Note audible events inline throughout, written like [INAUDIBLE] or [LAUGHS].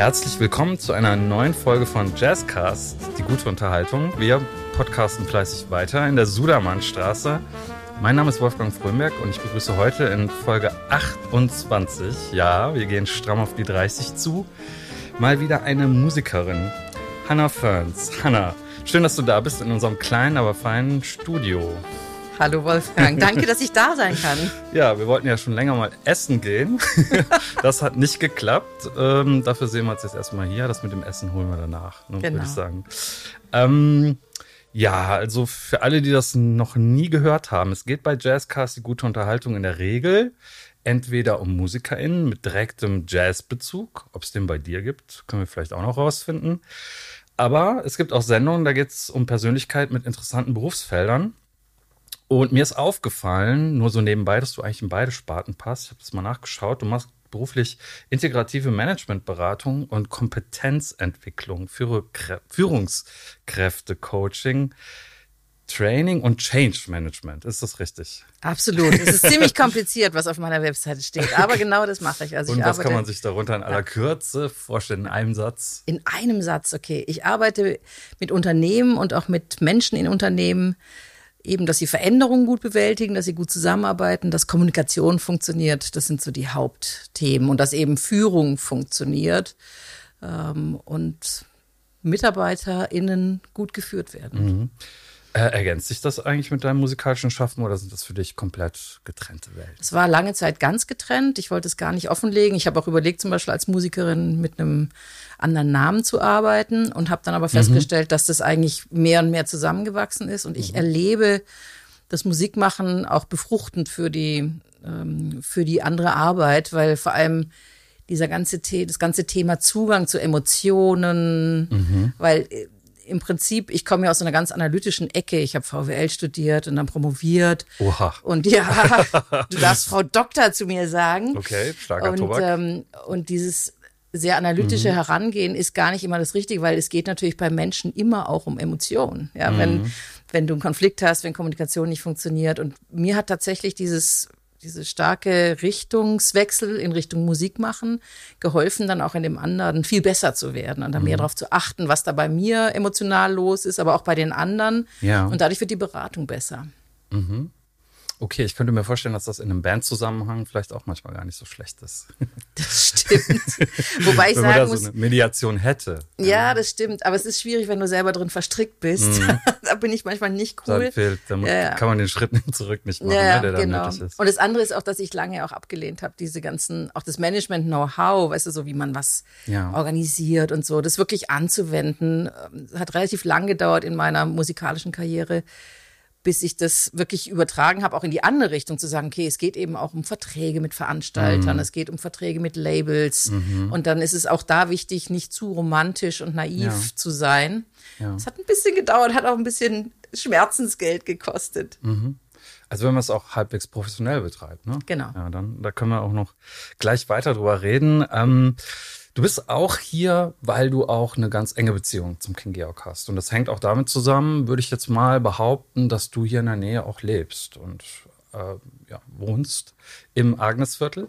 Herzlich willkommen zu einer neuen Folge von Jazzcast, die gute Unterhaltung. Wir podcasten fleißig weiter in der Sudermannstraße. Mein Name ist Wolfgang Frömberg und ich begrüße heute in Folge 28, ja, wir gehen stramm auf die 30 zu, mal wieder eine Musikerin, Hannah Ferns. Hannah, schön, dass du da bist in unserem kleinen, aber feinen Studio. Hallo Wolfgang, [LAUGHS] danke, dass ich da sein kann. Ja, wir wollten ja schon länger mal essen gehen. [LAUGHS] das hat nicht geklappt. Ähm, dafür sehen wir uns jetzt erstmal hier. Das mit dem Essen holen wir danach, ne, genau. würde ich sagen. Ähm, ja, also für alle, die das noch nie gehört haben, es geht bei Jazzcast die gute Unterhaltung in der Regel entweder um MusikerInnen mit direktem Jazzbezug, ob es den bei dir gibt, können wir vielleicht auch noch rausfinden. Aber es gibt auch Sendungen, da geht es um Persönlichkeit mit interessanten Berufsfeldern. Und mir ist aufgefallen, nur so nebenbei, dass du eigentlich in beide Sparten passt. Ich habe das mal nachgeschaut. Du machst beruflich integrative Managementberatung und Kompetenzentwicklung, Führungskräfte-Coaching. Training und Change Management. Ist das richtig? Absolut. Es ist [LAUGHS] ziemlich kompliziert, was auf meiner Webseite steht. Aber genau das mache ich. Also und ich was kann man sich darunter in aller. Kürze vorstellen? In einem Satz? In einem Satz, okay. Ich arbeite mit Unternehmen und auch mit Menschen in Unternehmen eben, dass sie Veränderungen gut bewältigen, dass sie gut zusammenarbeiten, dass Kommunikation funktioniert. Das sind so die Hauptthemen und dass eben Führung funktioniert ähm, und MitarbeiterInnen gut geführt werden. Mhm. Äh, ergänzt sich das eigentlich mit deinem musikalischen Schaffen oder sind das für dich komplett getrennte Welten? Es war lange Zeit ganz getrennt. Ich wollte es gar nicht offenlegen. Ich habe auch überlegt, zum Beispiel als Musikerin mit einem anderen Namen zu arbeiten und habe dann aber mhm. festgestellt, mhm. dass das eigentlich mehr und mehr zusammengewachsen ist. Und ich mhm. erlebe das Musikmachen auch befruchtend für die, ähm, für die andere Arbeit, weil vor allem dieser ganze, das ganze Thema Zugang zu Emotionen, mhm. weil äh, im Prinzip, ich komme ja aus einer ganz analytischen Ecke. Ich habe VWL studiert und dann promoviert. Oha. Und ja, [LAUGHS] du darfst Frau Doktor zu mir sagen. Okay, starker und, Tobak. Ähm, und dieses sehr analytische mhm. Herangehen ist gar nicht immer das Richtige, weil es geht natürlich bei Menschen immer auch um Emotionen. Ja, mhm. wenn, wenn du einen Konflikt hast, wenn Kommunikation nicht funktioniert. Und mir hat tatsächlich dieses diese starke Richtungswechsel in Richtung Musik machen geholfen, dann auch in dem anderen viel besser zu werden und dann mhm. mehr darauf zu achten, was da bei mir emotional los ist, aber auch bei den anderen. Ja. Und dadurch wird die Beratung besser. Mhm. Okay, ich könnte mir vorstellen, dass das in einem Bandzusammenhang vielleicht auch manchmal gar nicht so schlecht ist. [LAUGHS] Das stimmt. [LAUGHS] Wobei ich wenn sagen man da muss, so eine Mediation hätte. Ja, das stimmt. Aber es ist schwierig, wenn du selber drin verstrickt bist. Mhm. [LAUGHS] da bin ich manchmal nicht cool. Dann fehlt, dann ja, kann man den Schritt zurück nicht machen, ja, ne, der genau. dann nötig ist. Und das andere ist auch, dass ich lange auch abgelehnt habe, diese ganzen, auch das Management-Know-how, weißt du, so wie man was ja. organisiert und so, das wirklich anzuwenden, ähm, hat relativ lang gedauert in meiner musikalischen Karriere bis ich das wirklich übertragen habe, auch in die andere Richtung zu sagen, okay, es geht eben auch um Verträge mit Veranstaltern, mhm. es geht um Verträge mit Labels. Mhm. Und dann ist es auch da wichtig, nicht zu romantisch und naiv ja. zu sein. Ja. Es hat ein bisschen gedauert, hat auch ein bisschen Schmerzensgeld gekostet. Mhm. Also wenn man es auch halbwegs professionell betreibt, ne? Genau. Ja, dann da können wir auch noch gleich weiter drüber reden. Ähm, Du bist auch hier, weil du auch eine ganz enge Beziehung zum King Georg hast. Und das hängt auch damit zusammen, würde ich jetzt mal behaupten, dass du hier in der Nähe auch lebst und äh, ja, wohnst im Agnesviertel.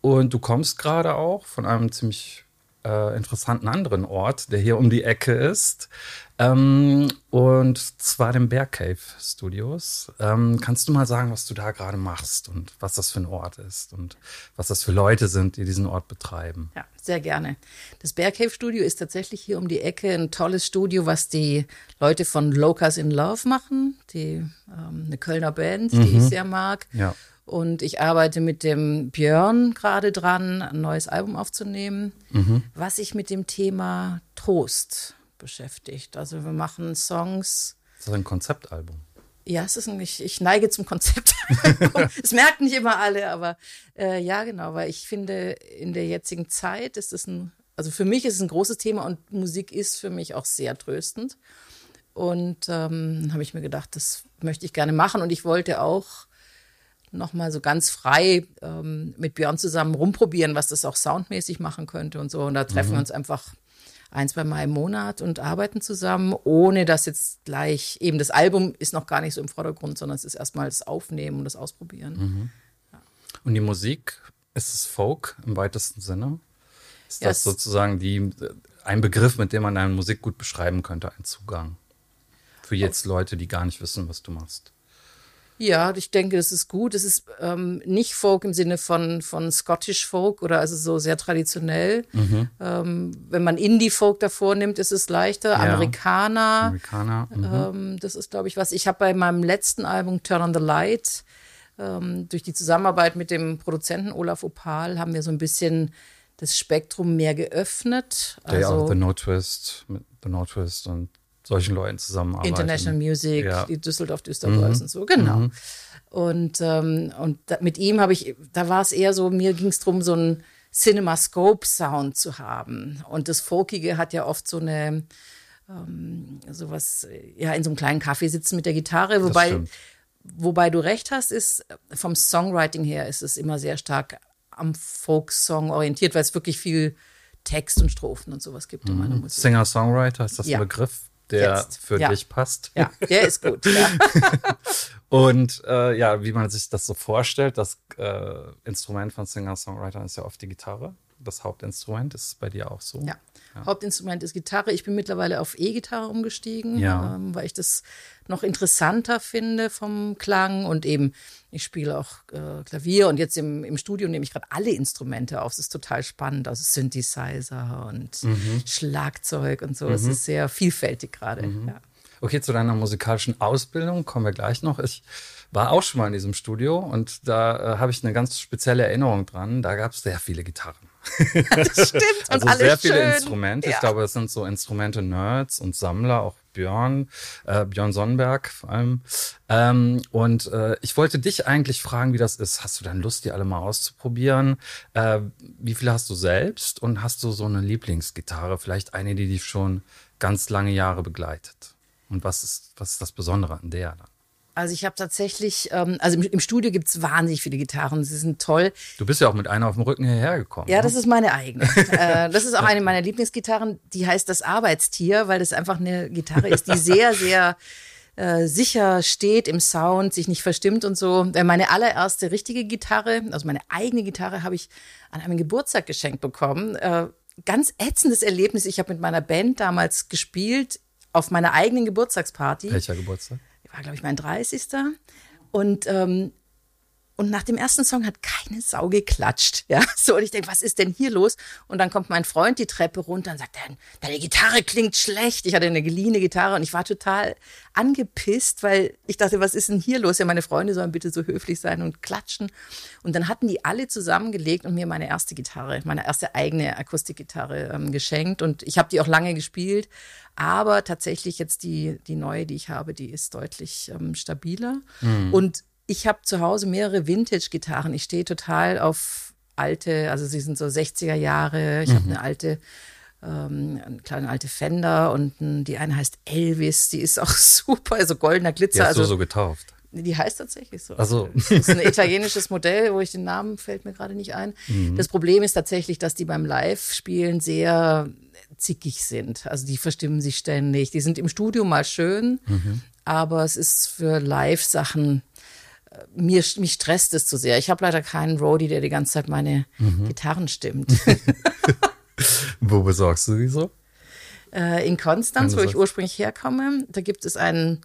Und du kommst gerade auch von einem ziemlich äh, interessanten anderen Ort, der hier um die Ecke ist. Ähm, und zwar dem Bear Cave Studios. Ähm, kannst du mal sagen, was du da gerade machst und was das für ein Ort ist und was das für Leute sind, die diesen Ort betreiben? Ja, sehr gerne. Das Bear Cave Studio ist tatsächlich hier um die Ecke ein tolles Studio, was die Leute von Locas in Love machen, die ähm, eine Kölner Band, die mhm. ich sehr mag. Ja. Und ich arbeite mit dem Björn gerade dran, ein neues Album aufzunehmen, mhm. was sich mit dem Thema Trost beschäftigt. Also wir machen Songs. Ist das ein Konzeptalbum? Ja, es ist ein, ich, ich neige zum Konzept. es [LAUGHS] merken nicht immer alle, aber äh, ja, genau, weil ich finde, in der jetzigen Zeit ist es ein, also für mich ist es ein großes Thema und Musik ist für mich auch sehr tröstend. Und ähm, habe ich mir gedacht, das möchte ich gerne machen. Und ich wollte auch nochmal so ganz frei ähm, mit Björn zusammen rumprobieren, was das auch soundmäßig machen könnte und so. Und da treffen mhm. wir uns einfach ein, zwei Mal im Monat und arbeiten zusammen, ohne dass jetzt gleich eben das Album ist noch gar nicht so im Vordergrund, sondern es ist erstmal das Aufnehmen und das Ausprobieren. Mhm. Ja. Und die Musik, ist es Folk im weitesten Sinne? Ist das sozusagen die, ein Begriff, mit dem man deine Musik gut beschreiben könnte, ein Zugang? Für jetzt Leute, die gar nicht wissen, was du machst. Ja, ich denke, das ist gut. Es ist ähm, nicht Folk im Sinne von, von Scottish Folk oder also so sehr traditionell. Mhm. Ähm, wenn man Indie-Folk davor nimmt, ist es leichter. Ja. Amerikaner. Amerikaner. Mhm. Ähm, das ist, glaube ich, was. Ich habe bei meinem letzten Album Turn on the Light ähm, durch die Zusammenarbeit mit dem Produzenten Olaf Opal haben wir so ein bisschen das Spektrum mehr geöffnet. Der also, auch The No Twist, mit The No Twist und solchen Leuten zusammenarbeiten. International Music, ja. die Düsseldorf Düsterboys mhm. und so, genau. Mhm. Und, ähm, und da, mit ihm habe ich, da war es eher so, mir ging es darum, so einen Cinemascope-Sound zu haben. Und das Folkige hat ja oft so eine, ähm, sowas, ja, in so einem kleinen Kaffee sitzen mit der Gitarre, wobei, wobei du recht hast, ist, vom Songwriting her ist es immer sehr stark am Folksong orientiert, weil es wirklich viel Text und Strophen und sowas gibt mhm. in meiner Musik. Singer-Songwriter, ist das ja. ein Begriff? Der Jetzt. für ja. dich passt. Ja, der ist gut. Ja. [LAUGHS] und äh, ja, wie man sich das so vorstellt, das äh, Instrument von Singer-Songwritern ist ja oft die Gitarre. Das Hauptinstrument ist bei dir auch so. Ja. Ja. Hauptinstrument ist Gitarre. Ich bin mittlerweile auf E-Gitarre umgestiegen, ja. ähm, weil ich das noch interessanter finde vom Klang und eben ich spiele auch äh, Klavier und jetzt im, im Studio nehme ich gerade alle Instrumente auf. Es ist total spannend, also Synthesizer und mhm. Schlagzeug und so. Mhm. Es ist sehr vielfältig gerade. Mhm. Ja. Okay, zu deiner musikalischen Ausbildung kommen wir gleich noch. Ich war auch schon mal in diesem Studio und da äh, habe ich eine ganz spezielle Erinnerung dran. Da gab es sehr viele Gitarren. [LAUGHS] das stimmt. also sehr viele schön. Instrumente. Ja. Ich glaube, es sind so Instrumente-Nerds und Sammler, auch Björn, äh, Björn Sonnenberg vor allem. Ähm, und äh, ich wollte dich eigentlich fragen, wie das ist. Hast du dann Lust, die alle mal auszuprobieren? Äh, wie viele hast du selbst? Und hast du so eine Lieblingsgitarre? Vielleicht eine, die dich schon ganz lange Jahre begleitet? Und was ist, was ist das Besondere an der dann? Also ich habe tatsächlich, ähm, also im, im Studio gibt's wahnsinnig viele Gitarren, sie sind toll. Du bist ja auch mit einer auf dem Rücken hierher gekommen. Ja, ne? das ist meine eigene. [LAUGHS] äh, das ist auch eine meiner Lieblingsgitarren, die heißt das Arbeitstier, weil das einfach eine Gitarre ist, die sehr, [LAUGHS] sehr äh, sicher steht im Sound, sich nicht verstimmt und so. Äh, meine allererste richtige Gitarre, also meine eigene Gitarre, habe ich an einem Geburtstag geschenkt bekommen. Äh, ganz ätzendes Erlebnis. Ich habe mit meiner Band damals gespielt auf meiner eigenen Geburtstagsparty. Welcher Geburtstag? War, glaube ich, mein 30. Und ähm, und nach dem ersten Song hat keine Sau geklatscht. Ja, so. Und ich denke, was ist denn hier los? Und dann kommt mein Freund die Treppe runter und sagt, deine Gitarre klingt schlecht. Ich hatte eine geliehene Gitarre und ich war total angepisst, weil ich dachte, was ist denn hier los? Ja, meine Freunde sollen bitte so höflich sein und klatschen. Und dann hatten die alle zusammengelegt und mir meine erste Gitarre, meine erste eigene Akustikgitarre ähm, geschenkt. Und ich habe die auch lange gespielt. Aber tatsächlich jetzt die, die neue, die ich habe, die ist deutlich ähm, stabiler. Mhm. Und ich habe zu Hause mehrere Vintage-Gitarren. Ich stehe total auf alte, also sie sind so 60er Jahre. Ich mhm. habe eine alte, ähm, eine kleine alte Fender und die eine heißt Elvis, die ist auch [LAUGHS] super, also goldener Glitzer. Die hast also, du so getauft? Die heißt tatsächlich so. Also Das ist ein italienisches Modell, wo ich den Namen fällt mir gerade nicht ein. Mhm. Das Problem ist tatsächlich, dass die beim Live-Spielen sehr zickig sind. Also die verstimmen sich ständig. Die sind im Studio mal schön, mhm. aber es ist für Live-Sachen mir, mich stresst es zu sehr. Ich habe leider keinen Roadie, der die ganze Zeit meine mhm. Gitarren stimmt. [LAUGHS] [LAUGHS] wo besorgst du die so? Äh, in Konstanz, wo ich ursprünglich herkomme. Da gibt es einen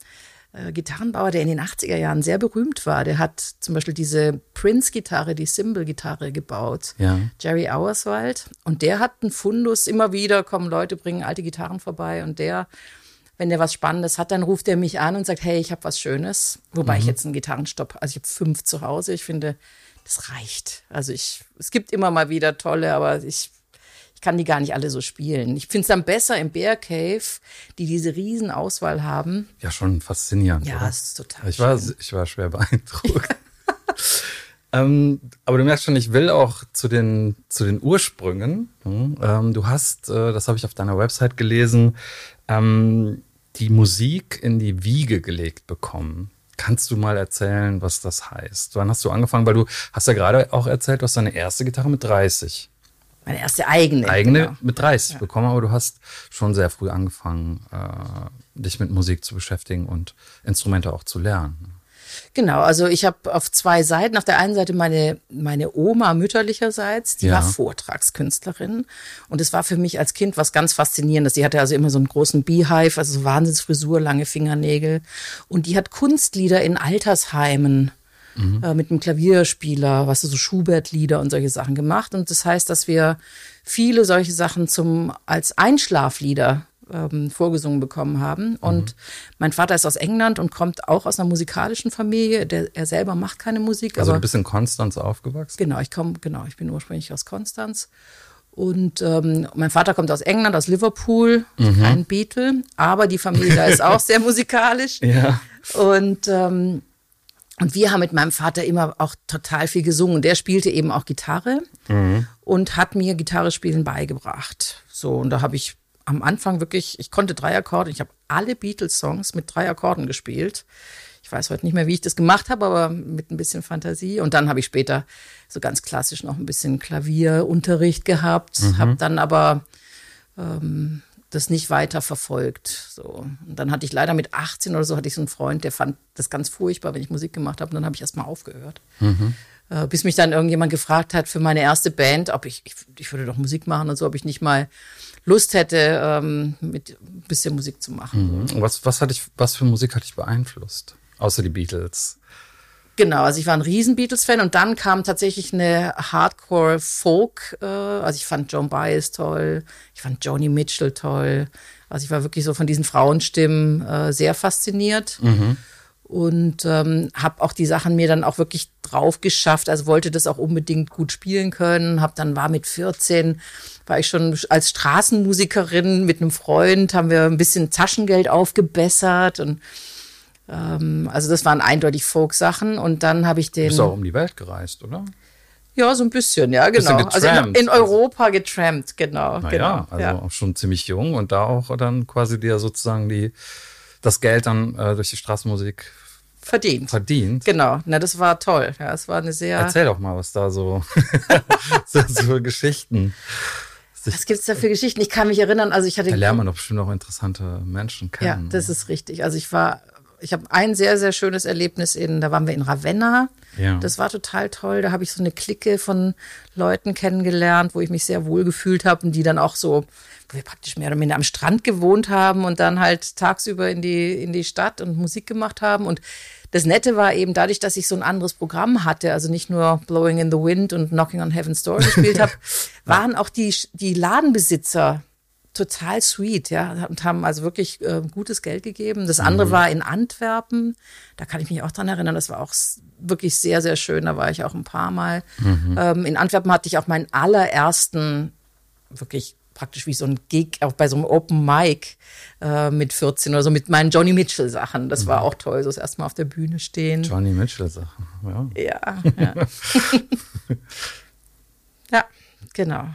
äh, Gitarrenbauer, der in den 80er Jahren sehr berühmt war. Der hat zum Beispiel diese Prince-Gitarre, die Cymbal-Gitarre gebaut. Ja. Jerry Auerswald. Und der hat einen Fundus. Immer wieder kommen Leute, bringen alte Gitarren vorbei. Und der wenn der was Spannendes hat, dann ruft er mich an und sagt, hey, ich habe was Schönes. Wobei mhm. ich jetzt einen Gitarrenstopp, also ich habe fünf zu Hause. Ich finde, das reicht. Also ich, es gibt immer mal wieder tolle, aber ich, ich kann die gar nicht alle so spielen. Ich finde es dann besser im Bear Cave, die diese riesen Auswahl haben. Ja, schon faszinierend. Ja, oder? es ist total ich war, Ich war schwer beeindruckt. [LAUGHS] ähm, aber du merkst schon, ich will auch zu den, zu den Ursprüngen. Hm, ähm, du hast, äh, das habe ich auf deiner Website gelesen, ähm, die Musik in die Wiege gelegt bekommen. Kannst du mal erzählen, was das heißt? Wann hast du angefangen? Weil du hast ja gerade auch erzählt, du hast deine erste Gitarre mit 30. Meine erste eigene. Eigene genau. mit 30 ja. bekommen, aber du hast schon sehr früh angefangen, äh, dich mit Musik zu beschäftigen und Instrumente auch zu lernen. Genau, also ich habe auf zwei Seiten. Auf der einen Seite meine, meine Oma mütterlicherseits, die ja. war Vortragskünstlerin. Und es war für mich als Kind was ganz Faszinierendes. Die hatte also immer so einen großen Beehive, also so Wahnsinnsfrisur, lange Fingernägel. Und die hat Kunstlieder in Altersheimen mhm. äh, mit einem Klavierspieler, was so Schubert-Lieder und solche Sachen gemacht. Und das heißt, dass wir viele solche Sachen zum als Einschlaflieder ähm, vorgesungen bekommen haben. Und mhm. mein Vater ist aus England und kommt auch aus einer musikalischen Familie. Der, er selber macht keine Musik. Also aber, du bist in Konstanz aufgewachsen? Genau, ich komme, genau, ich bin ursprünglich aus Konstanz. Und ähm, mein Vater kommt aus England, aus Liverpool, mhm. kein Beatle, aber die Familie da ist auch [LAUGHS] sehr musikalisch. Ja. Und ähm, und wir haben mit meinem Vater immer auch total viel gesungen. Der spielte eben auch Gitarre mhm. und hat mir Gitarre spielen beigebracht. So, und da habe ich am Anfang wirklich, ich konnte drei Akkorde, ich habe alle Beatles-Songs mit drei Akkorden gespielt. Ich weiß heute nicht mehr, wie ich das gemacht habe, aber mit ein bisschen Fantasie. Und dann habe ich später so ganz klassisch noch ein bisschen Klavierunterricht gehabt, mhm. habe dann aber ähm, das nicht weiter verfolgt. So. Und dann hatte ich leider mit 18 oder so hatte ich so einen Freund, der fand das ganz furchtbar, wenn ich Musik gemacht habe. Und dann habe ich erst mal aufgehört. Mhm. Äh, bis mich dann irgendjemand gefragt hat für meine erste Band, ob ich, ich, ich würde doch Musik machen und so, ob ich nicht mal Lust hätte, ähm, mit ein bisschen Musik zu machen. Mhm. Was, was, hat dich, was für Musik hat dich beeinflusst? Außer die Beatles. Genau, also ich war ein riesen Beatles-Fan und dann kam tatsächlich eine Hardcore-Folk. Äh, also ich fand Joan Baez toll, ich fand Joni Mitchell toll. Also ich war wirklich so von diesen Frauenstimmen äh, sehr fasziniert. Mhm und ähm, habe auch die Sachen mir dann auch wirklich drauf geschafft. Also wollte das auch unbedingt gut spielen können. Hab dann war mit 14 war ich schon als Straßenmusikerin mit einem Freund haben wir ein bisschen Taschengeld aufgebessert und ähm, also das waren eindeutig Folk-Sachen und dann habe ich den. Du bist auch um die Welt gereist, oder? Ja, so ein bisschen, ja, genau. Also in, in, Europa getrampt, genau. Na genau ja, also ja. auch schon ziemlich jung und da auch dann quasi dir sozusagen die das Geld dann äh, durch die Straßenmusik verdient. Verdient. Genau. Na, das war toll. Ja, es war eine sehr. Erzähl doch mal, was da so, [LAUGHS] so, so Geschichten. Was gibt es da für Geschichten? Ich kann mich erinnern, also ich hatte. Da lernt man doch bestimmt auch interessante Menschen kennen. Ja, das ist richtig. Also ich war, ich habe ein sehr, sehr schönes Erlebnis in, da waren wir in Ravenna. Ja. Das war total toll. Da habe ich so eine Clique von Leuten kennengelernt, wo ich mich sehr wohl gefühlt habe und die dann auch so wo wir praktisch mehr oder minder am Strand gewohnt haben und dann halt tagsüber in die, in die Stadt und Musik gemacht haben. Und das Nette war eben dadurch, dass ich so ein anderes Programm hatte, also nicht nur Blowing in the Wind und Knocking on Heaven's Door gespielt [LAUGHS] habe, waren auch die, die Ladenbesitzer total sweet, ja, und haben also wirklich äh, gutes Geld gegeben. Das andere mhm. war in Antwerpen, da kann ich mich auch dran erinnern, das war auch wirklich sehr, sehr schön, da war ich auch ein paar Mal. Mhm. Ähm, in Antwerpen hatte ich auch meinen allerersten wirklich praktisch wie so ein Gig, auch bei so einem Open Mic äh, mit 14 oder so, mit meinen Johnny Mitchell Sachen. Das mhm. war auch toll, so das erste Mal auf der Bühne stehen. Johnny Mitchell Sachen, ja. Ja, [LAUGHS] ja. [LAUGHS] ja genau.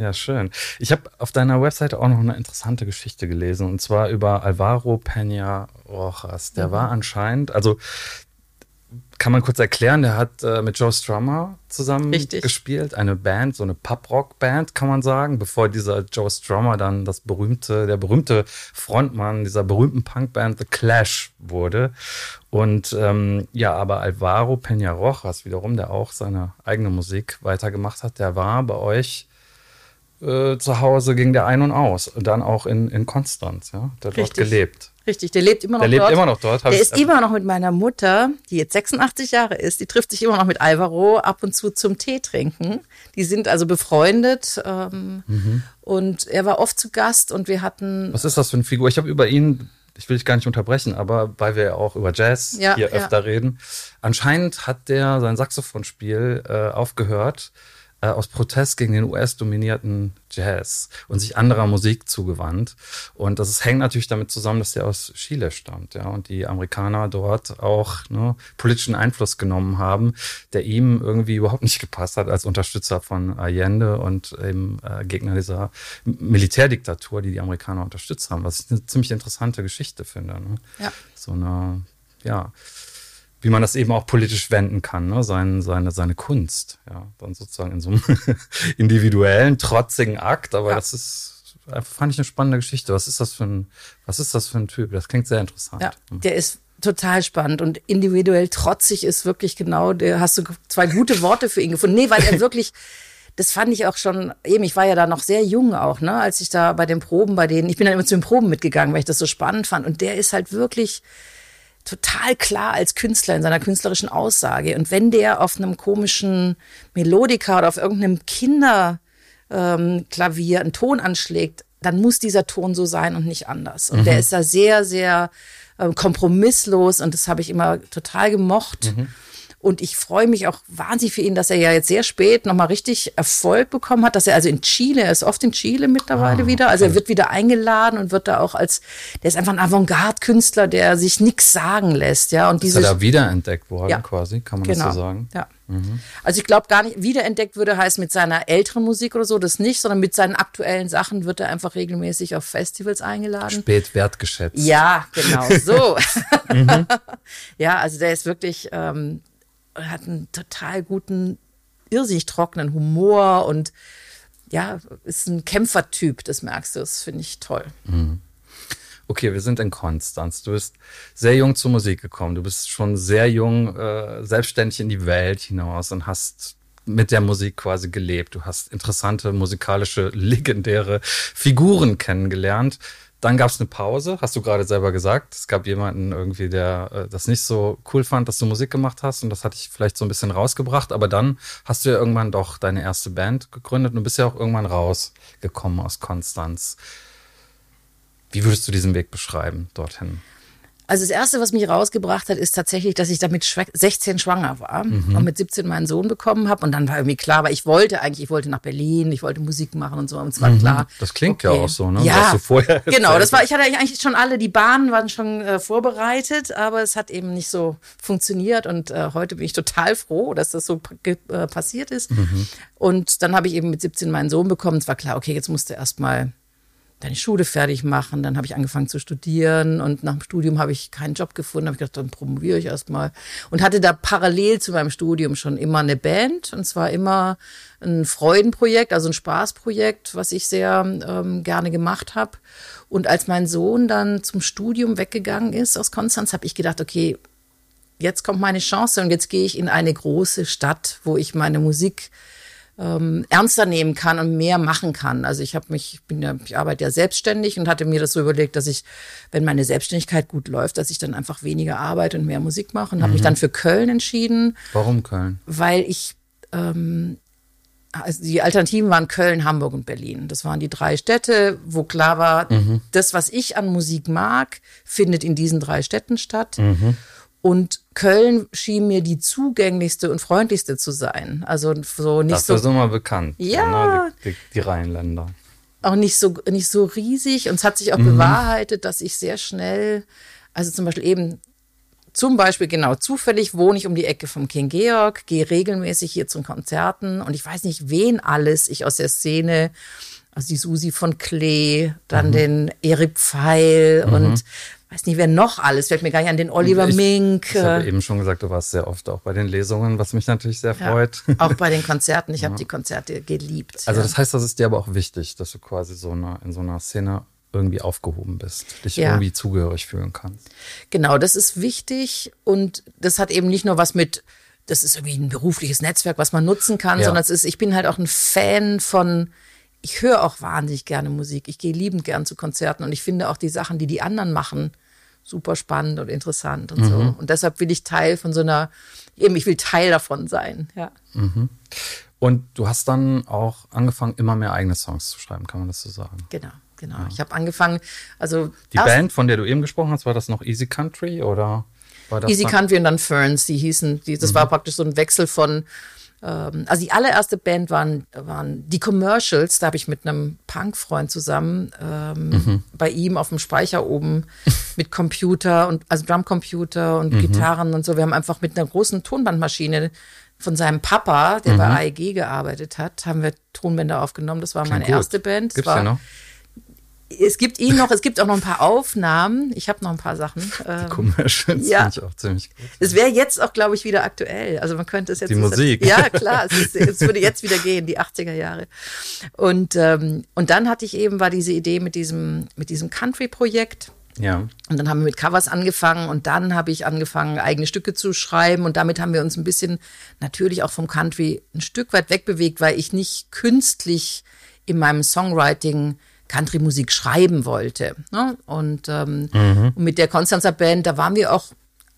Ja, schön. Ich habe auf deiner Webseite auch noch eine interessante Geschichte gelesen und zwar über Alvaro Peña Rojas. Der mhm. war anscheinend, also kann man kurz erklären, der hat äh, mit Joe Strummer zusammen Richtig. gespielt, eine Band, so eine Pub-Rock-Band, kann man sagen, bevor dieser Joe Strummer dann das berühmte, der berühmte Frontmann dieser berühmten Punkband The Clash wurde. Und ähm, ja, aber Alvaro Peña Rojas wiederum, der auch seine eigene Musik weitergemacht hat, der war bei euch äh, zu Hause ging der ein und aus. Und dann auch in, in Konstanz, ja. Der hat dort gelebt. Richtig, der lebt immer noch der dort. Der lebt immer noch dort. Der ist immer noch mit meiner Mutter, die jetzt 86 Jahre ist. Die trifft sich immer noch mit Alvaro ab und zu zum Tee trinken. Die sind also befreundet. Ähm, mhm. Und er war oft zu Gast und wir hatten. Was ist das für eine Figur? Ich habe über ihn ich will dich gar nicht unterbrechen, aber weil wir ja auch über Jazz ja, hier öfter ja. reden. Anscheinend hat der sein Saxophonspiel äh, aufgehört, äh, aus Protest gegen den US-dominierten Jazz und sich anderer Musik zugewandt. Und das ist, hängt natürlich damit zusammen, dass der aus Chile stammt, ja, und die Amerikaner dort auch ne, politischen Einfluss genommen haben, der ihm irgendwie überhaupt nicht gepasst hat als Unterstützer von Allende und eben äh, Gegner dieser Militärdiktatur, die die Amerikaner unterstützt haben, was ich eine ziemlich interessante Geschichte finde. Ne? Ja. So eine, ja wie man das eben auch politisch wenden kann, ne? Sein, seine, seine Kunst. Ja, dann sozusagen in so einem [LAUGHS] individuellen, trotzigen Akt. Aber ja. das ist, fand ich eine spannende Geschichte. Was ist das für ein, was ist das für ein Typ? Das klingt sehr interessant. Ja, der ist total spannend und individuell trotzig ist wirklich genau, der hast du zwei gute Worte für ihn gefunden. Nee, weil er [LAUGHS] wirklich, das fand ich auch schon, eben, ich war ja da noch sehr jung auch, ne, als ich da bei den Proben, bei denen, ich bin dann immer zu den Proben mitgegangen, weil ich das so spannend fand. Und der ist halt wirklich total klar als Künstler in seiner künstlerischen Aussage. Und wenn der auf einem komischen Melodika oder auf irgendeinem Kinderklavier ähm, einen Ton anschlägt, dann muss dieser Ton so sein und nicht anders. Und mhm. der ist da sehr, sehr äh, kompromisslos und das habe ich immer total gemocht. Mhm. Und ich freue mich auch wahnsinnig für ihn, dass er ja jetzt sehr spät nochmal richtig Erfolg bekommen hat, dass er also in Chile, er ist oft in Chile mittlerweile ah, wieder. Also er wird wieder eingeladen und wird da auch als, der ist einfach ein Avantgarde-Künstler, der sich nichts sagen lässt, ja. Und ist er da wiederentdeckt worden, ja. quasi, kann man genau. das so sagen? Ja. Mhm. Also ich glaube gar nicht, wiederentdeckt würde heißt mit seiner älteren Musik oder so, das nicht, sondern mit seinen aktuellen Sachen wird er einfach regelmäßig auf Festivals eingeladen. Spät wertgeschätzt. Ja, genau, so. [LAUGHS] mhm. Ja, also der ist wirklich, ähm, hat einen total guten, irrsinnig trockenen Humor und ja, ist ein Kämpfertyp, das merkst du, das finde ich toll. Mhm. Okay, wir sind in Konstanz. Du bist sehr jung zur Musik gekommen. Du bist schon sehr jung äh, selbstständig in die Welt hinaus und hast mit der Musik quasi gelebt. Du hast interessante musikalische, [LAUGHS] legendäre Figuren kennengelernt. Dann gab es eine Pause, hast du gerade selber gesagt. Es gab jemanden irgendwie, der äh, das nicht so cool fand, dass du Musik gemacht hast und das hat dich vielleicht so ein bisschen rausgebracht. Aber dann hast du ja irgendwann doch deine erste Band gegründet und bist ja auch irgendwann rausgekommen aus Konstanz. Wie würdest du diesen Weg beschreiben dorthin? Also das Erste, was mich rausgebracht hat, ist tatsächlich, dass ich damit 16 schwanger war mhm. und mit 17 meinen Sohn bekommen habe. Und dann war irgendwie klar, weil ich wollte eigentlich, ich wollte nach Berlin, ich wollte Musik machen und so. Und es war mhm. klar. Das klingt okay. ja auch so, ne? Ja, [LAUGHS] genau. Das war, ich hatte eigentlich schon alle, die Bahnen waren schon äh, vorbereitet, aber es hat eben nicht so funktioniert. Und äh, heute bin ich total froh, dass das so äh, passiert ist. Mhm. Und dann habe ich eben mit 17 meinen Sohn bekommen. Es war klar, okay, jetzt musste erstmal deine Schule fertig machen. Dann habe ich angefangen zu studieren und nach dem Studium habe ich keinen Job gefunden. Habe ich gedacht, dann promoviere ich erstmal und hatte da parallel zu meinem Studium schon immer eine Band und zwar immer ein Freudenprojekt, also ein Spaßprojekt, was ich sehr ähm, gerne gemacht habe. Und als mein Sohn dann zum Studium weggegangen ist aus Konstanz, habe ich gedacht, okay, jetzt kommt meine Chance und jetzt gehe ich in eine große Stadt, wo ich meine Musik ähm, ernster nehmen kann und mehr machen kann. Also ich habe mich, ich bin ja, ich arbeite ja selbstständig und hatte mir das so überlegt, dass ich, wenn meine Selbstständigkeit gut läuft, dass ich dann einfach weniger arbeite und mehr Musik mache und mhm. habe mich dann für Köln entschieden. Warum Köln? Weil ich ähm, also die Alternativen waren Köln, Hamburg und Berlin. Das waren die drei Städte, wo klar war, mhm. das, was ich an Musik mag, findet in diesen drei Städten statt. Mhm. Und Köln schien mir die zugänglichste und freundlichste zu sein. Also so nicht Dafür so. sind wir bekannt. Ja. Ne? Die, die, die, Rheinländer. Auch nicht so, nicht so riesig. Und es hat sich auch mhm. bewahrheitet, dass ich sehr schnell, also zum Beispiel eben, zum Beispiel genau, zufällig wohne ich um die Ecke vom King Georg, gehe regelmäßig hier zum Konzerten und ich weiß nicht, wen alles ich aus der Szene also die Susi von Klee, dann mhm. den Erik Pfeil mhm. und weiß nicht, wer noch alles, fällt mir gar nicht an, den Oliver ich, Mink. Ich habe eben schon gesagt, du warst sehr oft auch bei den Lesungen, was mich natürlich sehr freut. Ja, [LAUGHS] auch bei den Konzerten. Ich [LAUGHS] ja. habe die Konzerte geliebt. Also das heißt, das ist dir aber auch wichtig, dass du quasi so eine, in so einer Szene irgendwie aufgehoben bist, dich ja. irgendwie zugehörig fühlen kannst. Genau, das ist wichtig und das hat eben nicht nur was mit, das ist irgendwie ein berufliches Netzwerk, was man nutzen kann, ja. sondern es ist, ich bin halt auch ein Fan von ich höre auch wahnsinnig gerne Musik. Ich gehe liebend gern zu Konzerten und ich finde auch die Sachen, die die anderen machen, super spannend und interessant und mhm. so. Und deshalb will ich Teil von so einer, eben, ich will Teil davon sein, ja. Mhm. Und du hast dann auch angefangen, immer mehr eigene Songs zu schreiben, kann man das so sagen? Genau, genau. Ja. Ich habe angefangen, also. Die Band, von der du eben gesprochen hast, war das noch Easy Country oder? War das Easy Country und dann Ferns, die hießen, die, das mhm. war praktisch so ein Wechsel von ähm, also die allererste Band waren, waren die Commercials. Da habe ich mit einem Punk-Freund zusammen ähm, mhm. bei ihm auf dem Speicher oben [LAUGHS] mit Computer und also Drumcomputer und mhm. Gitarren und so. Wir haben einfach mit einer großen Tonbandmaschine von seinem Papa, der mhm. bei AEG gearbeitet hat, haben wir Tonbänder aufgenommen. Das war Klingt meine gut. erste Band. Gibt's war, ja noch? Es gibt ihn noch, es gibt auch noch ein paar Aufnahmen. Ich habe noch ein paar Sachen. Die ähm, Commercials ja. finde ich auch ziemlich gut. Es wäre jetzt auch, glaube ich, wieder aktuell. Also man könnte es jetzt. Die Musik. Ja, klar. Es, ist, es, würde jetzt wieder gehen, die 80er Jahre. Und, ähm, und dann hatte ich eben, war diese Idee mit diesem, mit diesem Country-Projekt. Ja. Und dann haben wir mit Covers angefangen und dann habe ich angefangen, eigene Stücke zu schreiben. Und damit haben wir uns ein bisschen natürlich auch vom Country ein Stück weit wegbewegt, weil ich nicht künstlich in meinem Songwriting Country-Musik schreiben wollte. Ne? Und, ähm, mhm. und mit der Konstanzer Band, da waren wir auch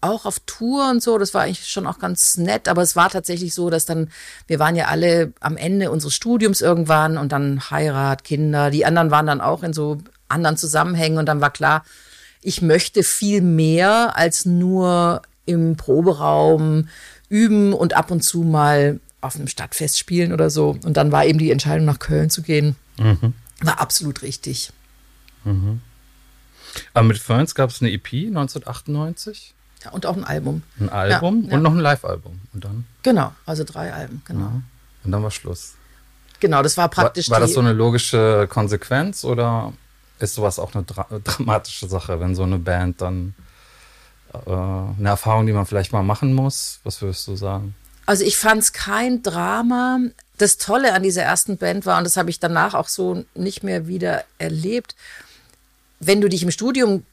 auch auf Tour und so. Das war eigentlich schon auch ganz nett. Aber es war tatsächlich so, dass dann, wir waren ja alle am Ende unseres Studiums irgendwann und dann Heirat, Kinder. Die anderen waren dann auch in so anderen Zusammenhängen und dann war klar, ich möchte viel mehr als nur im Proberaum üben und ab und zu mal auf einem Stadtfest spielen oder so. Und dann war eben die Entscheidung, nach Köln zu gehen. Mhm. War absolut richtig. Mhm. Aber mit Ferns gab es eine EP 1998? Ja, und auch ein Album. Ein Album ja, und noch ein Live-Album. Und dann? Genau, also drei Alben, genau. Ja. Und dann war Schluss. Genau, das war praktisch. War, war das so eine logische Konsequenz oder ist sowas auch eine dra [LAUGHS] dramatische Sache, wenn so eine Band dann äh, eine Erfahrung, die man vielleicht mal machen muss? Was würdest du sagen? Also ich fand es kein Drama. Das Tolle an dieser ersten Band war, und das habe ich danach auch so nicht mehr wieder erlebt, wenn du dich im Studium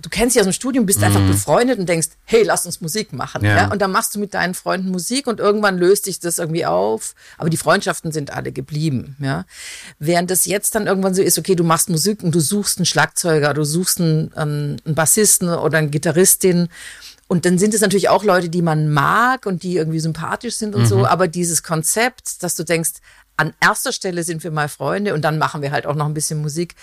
du kennst dich aus dem Studium, bist mhm. einfach befreundet und denkst, hey, lass uns Musik machen. Ja. ja. Und dann machst du mit deinen Freunden Musik und irgendwann löst sich das irgendwie auf. Aber die Freundschaften sind alle geblieben. Ja. Während es jetzt dann irgendwann so ist, okay, du machst Musik und du suchst einen Schlagzeuger, du suchst einen, ähm, einen Bassisten oder eine Gitarristin. Und dann sind es natürlich auch Leute, die man mag und die irgendwie sympathisch sind und mhm. so. Aber dieses Konzept, dass du denkst, an erster Stelle sind wir mal Freunde und dann machen wir halt auch noch ein bisschen Musik.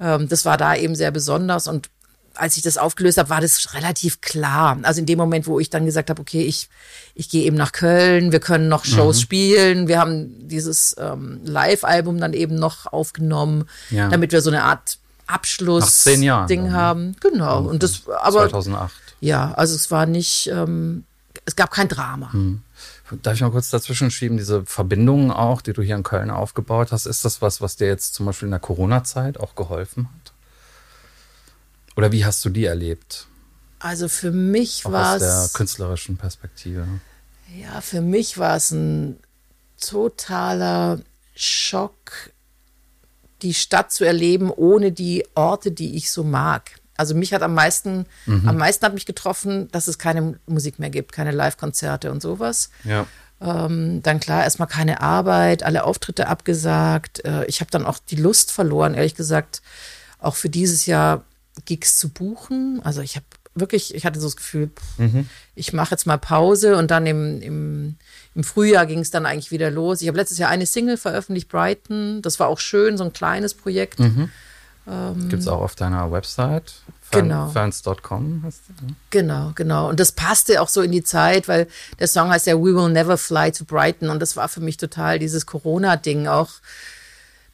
Ähm, das war da eben sehr besonders und als ich das aufgelöst habe, war das relativ klar. Also in dem Moment, wo ich dann gesagt habe, okay, ich, ich gehe eben nach Köln, wir können noch Shows mhm. spielen, wir haben dieses ähm, Live-Album dann eben noch aufgenommen, ja. damit wir so eine Art Abschluss-Ding ne? haben. Genau. Und das, aber 2008. Ja, also es war nicht, ähm, es gab kein Drama. Mhm. Darf ich mal kurz dazwischen schieben, diese Verbindungen auch, die du hier in Köln aufgebaut hast, ist das was, was dir jetzt zum Beispiel in der Corona-Zeit auch geholfen hat? Oder wie hast du die erlebt? Also für mich war es. Aus der künstlerischen Perspektive. Ja, für mich war es ein totaler Schock, die Stadt zu erleben, ohne die Orte, die ich so mag. Also mich hat am meisten, mhm. am meisten hat mich getroffen, dass es keine Musik mehr gibt, keine Live-Konzerte und sowas. Ja. Ähm, dann klar, erstmal keine Arbeit, alle Auftritte abgesagt. Äh, ich habe dann auch die Lust verloren, ehrlich gesagt, auch für dieses Jahr Gigs zu buchen. Also ich habe wirklich, ich hatte so das Gefühl, mhm. ich mache jetzt mal Pause und dann im, im, im Frühjahr ging es dann eigentlich wieder los. Ich habe letztes Jahr eine Single veröffentlicht, Brighton. Das war auch schön, so ein kleines Projekt. Mhm. Ähm, Gibt es auch auf deiner Website? Genau. Fans.com? Ne? Genau, genau. Und das passte auch so in die Zeit, weil der Song heißt ja We Will Never Fly to Brighton und das war für mich total dieses Corona-Ding auch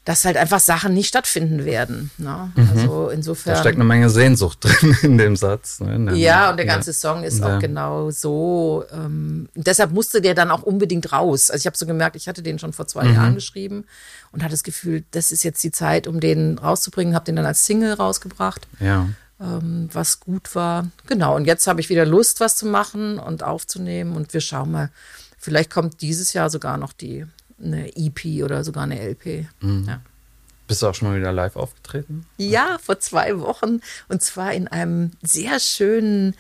dass halt einfach Sachen nicht stattfinden werden. Ne? Mhm. Also insofern. Da steckt eine Menge Sehnsucht [LAUGHS] drin in dem Satz. Ne? ja, und der ganze Song ist ja. auch genau so. Ähm, deshalb musste der dann auch unbedingt raus. Also ich habe so gemerkt, ich hatte den schon vor zwei mhm. Jahren geschrieben und hatte das Gefühl, das ist jetzt die Zeit, um den rauszubringen. Habe den dann als Single rausgebracht. Ja. Ähm, was gut war. Genau, und jetzt habe ich wieder Lust, was zu machen und aufzunehmen. Und wir schauen mal, vielleicht kommt dieses Jahr sogar noch die eine EP oder sogar eine LP. Mhm. Ja. Bist du auch schon mal wieder live aufgetreten? Ja, vor zwei Wochen. Und zwar in einem sehr schönen,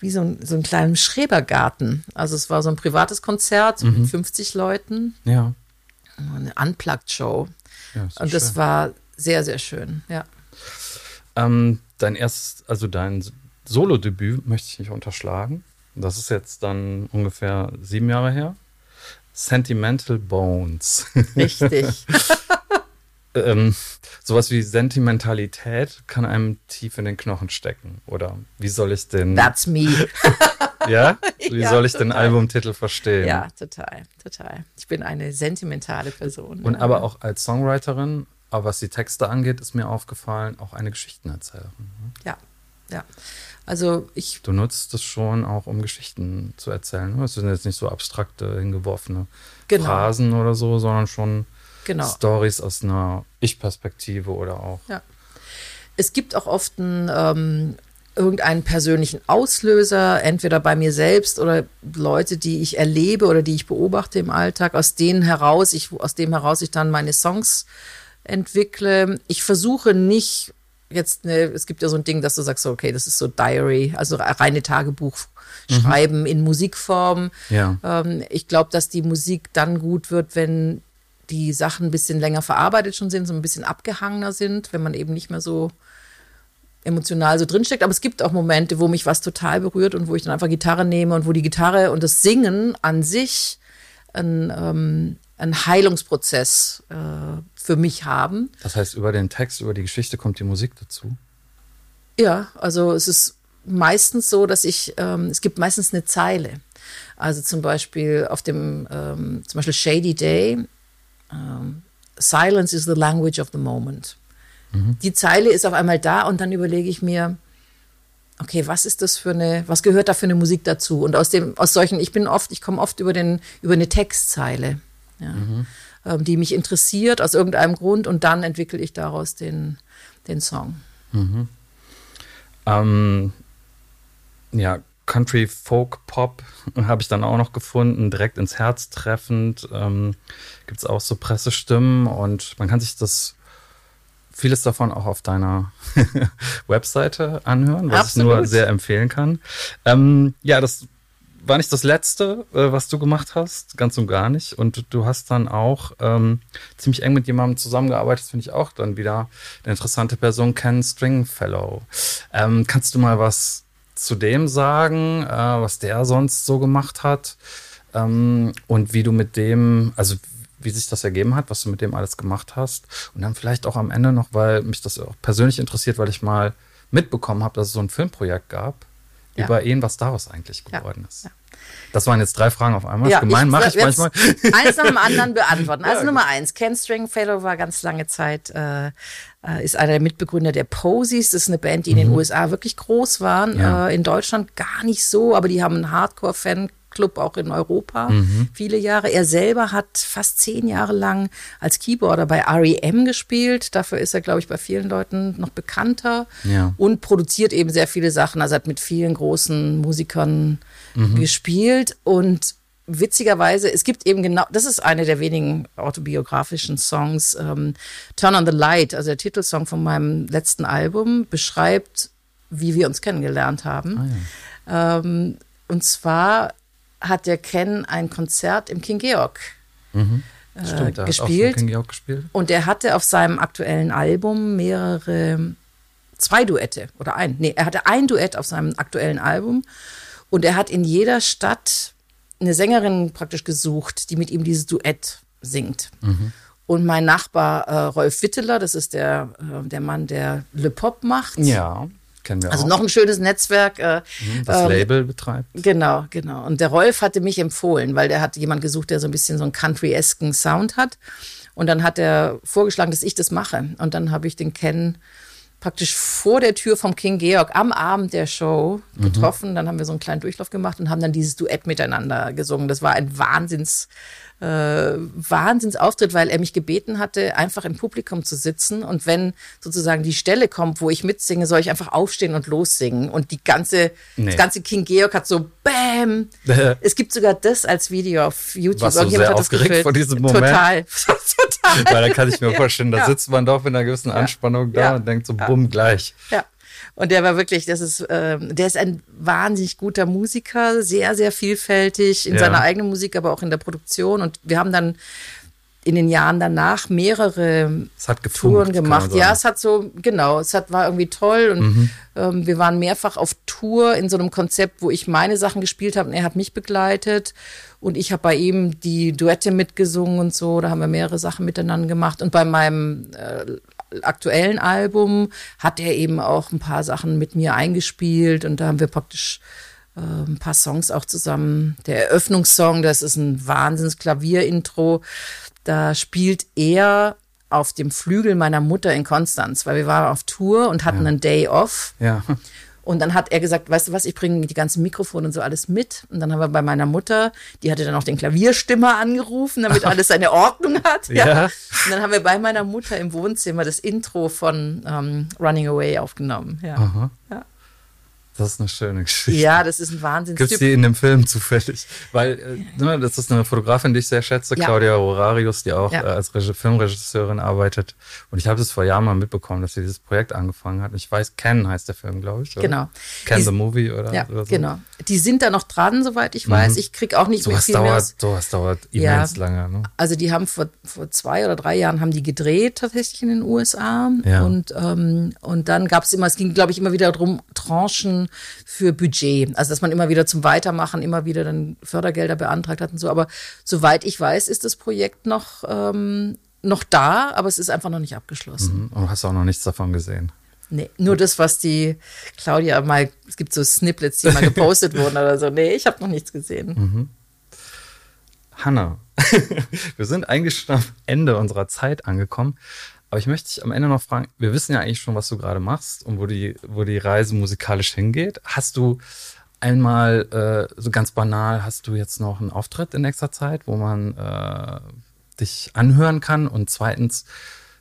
wie so ein, so ein kleinen Schrebergarten. Also es war so ein privates Konzert mhm. mit 50 Leuten. Ja. Eine Unplugged-Show. Ja, und das schön. war sehr, sehr schön, ja. Ähm, dein erstes, also dein Solo-Debüt möchte ich nicht unterschlagen. Das ist jetzt dann ungefähr sieben Jahre her. Sentimental Bones. [LAUGHS] Richtig. ähm, sowas wie Sentimentalität kann einem tief in den Knochen stecken. Oder wie soll ich den. That's me. [LAUGHS] ja? Wie ja, soll ich total. den Albumtitel verstehen? Ja, total, total. Ich bin eine sentimentale Person. Und ja. aber auch als Songwriterin, aber was die Texte angeht, ist mir aufgefallen, auch eine Geschichtenerzählerin. Ne? Ja, ja. Also ich. Du nutzt es schon auch, um Geschichten zu erzählen. Es sind jetzt nicht so abstrakte, hingeworfene genau. Phrasen oder so, sondern schon genau. Stories aus einer Ich-Perspektive oder auch. Ja. Es gibt auch oft einen, ähm, irgendeinen persönlichen Auslöser, entweder bei mir selbst oder Leute, die ich erlebe oder die ich beobachte im Alltag, aus denen heraus, ich, aus dem heraus ich dann meine Songs entwickle. Ich versuche nicht jetzt eine, es gibt ja so ein Ding, dass du sagst, okay, das ist so Diary, also reine Tagebuch schreiben mhm. in Musikform. Ja. Ähm, ich glaube, dass die Musik dann gut wird, wenn die Sachen ein bisschen länger verarbeitet schon sind, so ein bisschen abgehangener sind, wenn man eben nicht mehr so emotional so drinsteckt. Aber es gibt auch Momente, wo mich was total berührt und wo ich dann einfach Gitarre nehme und wo die Gitarre und das Singen an sich ein, ähm, ein Heilungsprozess äh, für mich haben. Das heißt, über den Text, über die Geschichte kommt die Musik dazu? Ja, also es ist meistens so, dass ich, ähm, es gibt meistens eine Zeile. Also zum Beispiel auf dem, ähm, zum Beispiel Shady Day, ähm, Silence is the language of the moment. Mhm. Die Zeile ist auf einmal da und dann überlege ich mir, okay, was ist das für eine, was gehört da für eine Musik dazu? Und aus dem, aus solchen, ich bin oft, ich komme oft über den, über eine Textzeile, ja, mhm. ähm, die mich interessiert aus irgendeinem Grund und dann entwickle ich daraus den, den Song. Mhm. Ähm, ja, Country, Folk, Pop [LAUGHS] habe ich dann auch noch gefunden, direkt ins Herz treffend. Ähm, Gibt es auch so Pressestimmen und man kann sich das vieles davon auch auf deiner [LAUGHS] Webseite anhören, was Absolut. ich nur sehr empfehlen kann. Ähm, ja, das war nicht das Letzte, äh, was du gemacht hast, ganz und gar nicht. Und du hast dann auch ähm, ziemlich eng mit jemandem zusammengearbeitet, finde ich auch dann wieder eine interessante Person, Ken Stringfellow. Ähm, kannst du mal was zu dem sagen, äh, was der sonst so gemacht hat? Ähm, und wie du mit dem, also wie sich das ergeben hat, was du mit dem alles gemacht hast. Und dann vielleicht auch am Ende noch, weil mich das auch persönlich interessiert, weil ich mal mitbekommen habe, dass es so ein Filmprojekt gab ja. über ihn, was daraus eigentlich geworden ja. ist. Ja. Das waren jetzt drei Fragen auf einmal. Ja, Gemein mache ich manchmal. [LAUGHS] Eins nach dem anderen beantworten. Also Nummer eins, Ken Stringfellow war ganz lange Zeit, äh, äh, ist einer der Mitbegründer der Posies. Das ist eine Band, die in den mhm. USA wirklich groß waren. Äh, in Deutschland gar nicht so, aber die haben einen Hardcore-Fan Club auch in Europa mhm. viele Jahre. Er selber hat fast zehn Jahre lang als Keyboarder bei REM gespielt. Dafür ist er, glaube ich, bei vielen Leuten noch bekannter ja. und produziert eben sehr viele Sachen. Also hat mit vielen großen Musikern mhm. gespielt und witzigerweise, es gibt eben genau, das ist eine der wenigen autobiografischen Songs, ähm, Turn on the Light, also der Titelsong von meinem letzten Album, beschreibt, wie wir uns kennengelernt haben. Ah, ja. ähm, und zwar hat der Ken ein Konzert im King Georg mhm. äh, Stimmt, er gespielt. King Georg gespielt. Und er hatte auf seinem aktuellen Album mehrere, zwei Duette oder ein. Nee, er hatte ein Duett auf seinem aktuellen Album. Und er hat in jeder Stadt eine Sängerin praktisch gesucht, die mit ihm dieses Duett singt. Mhm. Und mein Nachbar äh, Rolf Witteler, das ist der, äh, der Mann, der Le Pop macht. Ja. Kennen wir also auch. noch ein schönes Netzwerk. Äh, mhm, das ähm, Label betreibt. Genau, genau. Und der Rolf hatte mich empfohlen, weil der hat jemand gesucht, der so ein bisschen so einen country-esken Sound hat. Und dann hat er vorgeschlagen, dass ich das mache. Und dann habe ich den Ken praktisch vor der Tür vom King Georg am Abend der Show mhm. getroffen. Mhm. Dann haben wir so einen kleinen Durchlauf gemacht und haben dann dieses Duett miteinander gesungen. Das war ein Wahnsinns äh, Wahnsinnsauftritt, weil er mich gebeten hatte, einfach im Publikum zu sitzen und wenn sozusagen die Stelle kommt, wo ich mitsinge, soll ich einfach aufstehen und lossingen und die ganze, nee. das ganze King Georg hat so Bäm. [LAUGHS] es gibt sogar das als Video auf YouTube. Warst du sehr aufgeregt vor diesem Moment? Total. [LAUGHS] Total. Weil da kann ich mir vorstellen, da ja. sitzt man doch mit einer gewissen Anspannung ja. da und denkt so, bumm, gleich. Ja. Und der war wirklich, das ist, äh, der ist ein wahnsinnig guter Musiker, sehr, sehr vielfältig in ja. seiner eigenen Musik, aber auch in der Produktion. Und wir haben dann in den Jahren danach mehrere Touren gemacht. Ja, es hat so, genau, es hat, war irgendwie toll und mhm. ähm, wir waren mehrfach auf Tour in so einem Konzept, wo ich meine Sachen gespielt habe und er hat mich begleitet und ich habe bei ihm die Duette mitgesungen und so, da haben wir mehrere Sachen miteinander gemacht und bei meinem äh, aktuellen Album hat er eben auch ein paar Sachen mit mir eingespielt und da haben wir praktisch äh, ein paar Songs auch zusammen. Der Eröffnungssong, das ist ein Wahnsinns Klavierintro. Da spielt er auf dem Flügel meiner Mutter in Konstanz, weil wir waren auf Tour und hatten ja. einen Day off. Ja. Und dann hat er gesagt, weißt du was, ich bringe die ganzen Mikrofone und so alles mit. Und dann haben wir bei meiner Mutter, die hatte dann auch den Klavierstimmer angerufen, damit [LAUGHS] alles seine Ordnung hat. Ja. ja. Und dann haben wir bei meiner Mutter im Wohnzimmer das Intro von ähm, Running Away aufgenommen. Ja. Aha. ja. Das ist eine schöne Geschichte. Ja, das ist ein Wahnsinn. Gibt es die in dem Film zufällig? Weil äh, ne, das ist eine Fotografin, die ich sehr schätze, ja. Claudia Horarius, die auch ja. äh, als Reg Filmregisseurin arbeitet. Und ich habe das vor Jahren mal mitbekommen, dass sie dieses Projekt angefangen hat. Ich weiß, Ken heißt der Film, glaube ich. Oder? Genau. Ken die, the Movie oder, ja, oder so. Genau. Die sind da noch dran, soweit ich weiß. Mhm. Ich kriege auch nicht so viel dauert, mehr. Sowas dauert immens ja. lange. Ne? Also die haben vor, vor zwei oder drei Jahren haben die gedreht tatsächlich in den USA. Ja. Und, ähm, und dann gab es immer, es ging, glaube ich, immer wieder darum, Tranchen für Budget. Also, dass man immer wieder zum Weitermachen immer wieder dann Fördergelder beantragt hat und so. Aber soweit ich weiß, ist das Projekt noch, ähm, noch da, aber es ist einfach noch nicht abgeschlossen. Mhm. Und hast auch noch nichts davon gesehen. Nee, nur das, was die Claudia mal, es gibt so Snippets, die mal gepostet [LAUGHS] wurden oder so. Nee, ich habe noch nichts gesehen. Mhm. Hanna, [LAUGHS] wir sind eigentlich schon am Ende unserer Zeit angekommen. Aber ich möchte dich am Ende noch fragen, wir wissen ja eigentlich schon, was du gerade machst und wo die, wo die Reise musikalisch hingeht. Hast du einmal, äh, so ganz banal, hast du jetzt noch einen Auftritt in nächster Zeit, wo man äh, dich anhören kann? Und zweitens,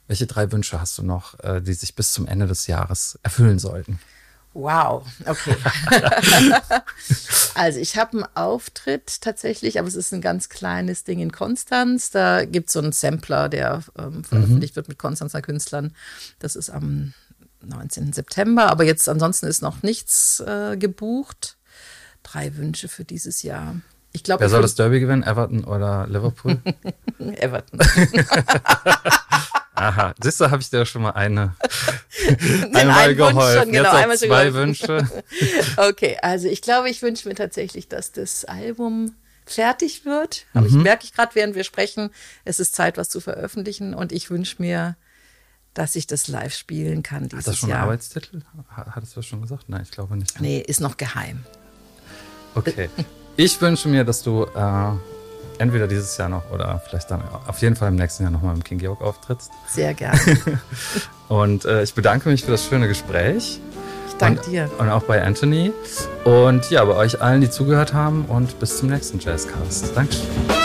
welche drei Wünsche hast du noch, äh, die sich bis zum Ende des Jahres erfüllen sollten? Wow, okay. [LAUGHS] also ich habe einen Auftritt tatsächlich, aber es ist ein ganz kleines Ding in Konstanz. Da gibt es so einen Sampler, der ähm, veröffentlicht mhm. wird mit Konstanzer Künstlern. Das ist am 19. September, aber jetzt ansonsten ist noch nichts äh, gebucht. Drei Wünsche für dieses Jahr. Ich glaub, Wer soll das Derby gewinnen? Everton oder Liverpool? [LAUGHS] Everton. [LAUGHS] Aha, siehst du, habe ich dir schon mal eine [LAUGHS] einmal geholfen. Schon, genau, Jetzt zwei geholfen. Wünsche. [LAUGHS] okay, also ich glaube, ich wünsche mir tatsächlich, dass das Album fertig wird. Aber mhm. ich merke ich gerade, während wir sprechen, es ist Zeit, was zu veröffentlichen. Und ich wünsche mir, dass ich das live spielen kann dieses Jahr. Hat das schon Jahr. einen Arbeitstitel? Hattest du das schon gesagt? Nein, ich glaube nicht. Nee, ist noch geheim. Okay. Ich wünsche mir, dass du äh, entweder dieses Jahr noch oder vielleicht dann auf jeden Fall im nächsten Jahr nochmal im King Georg auftrittst. Sehr gerne. [LAUGHS] und äh, ich bedanke mich für das schöne Gespräch. Ich danke dir. Und auch bei Anthony. Und ja, bei euch allen, die zugehört haben und bis zum nächsten Jazzcast. Dankeschön.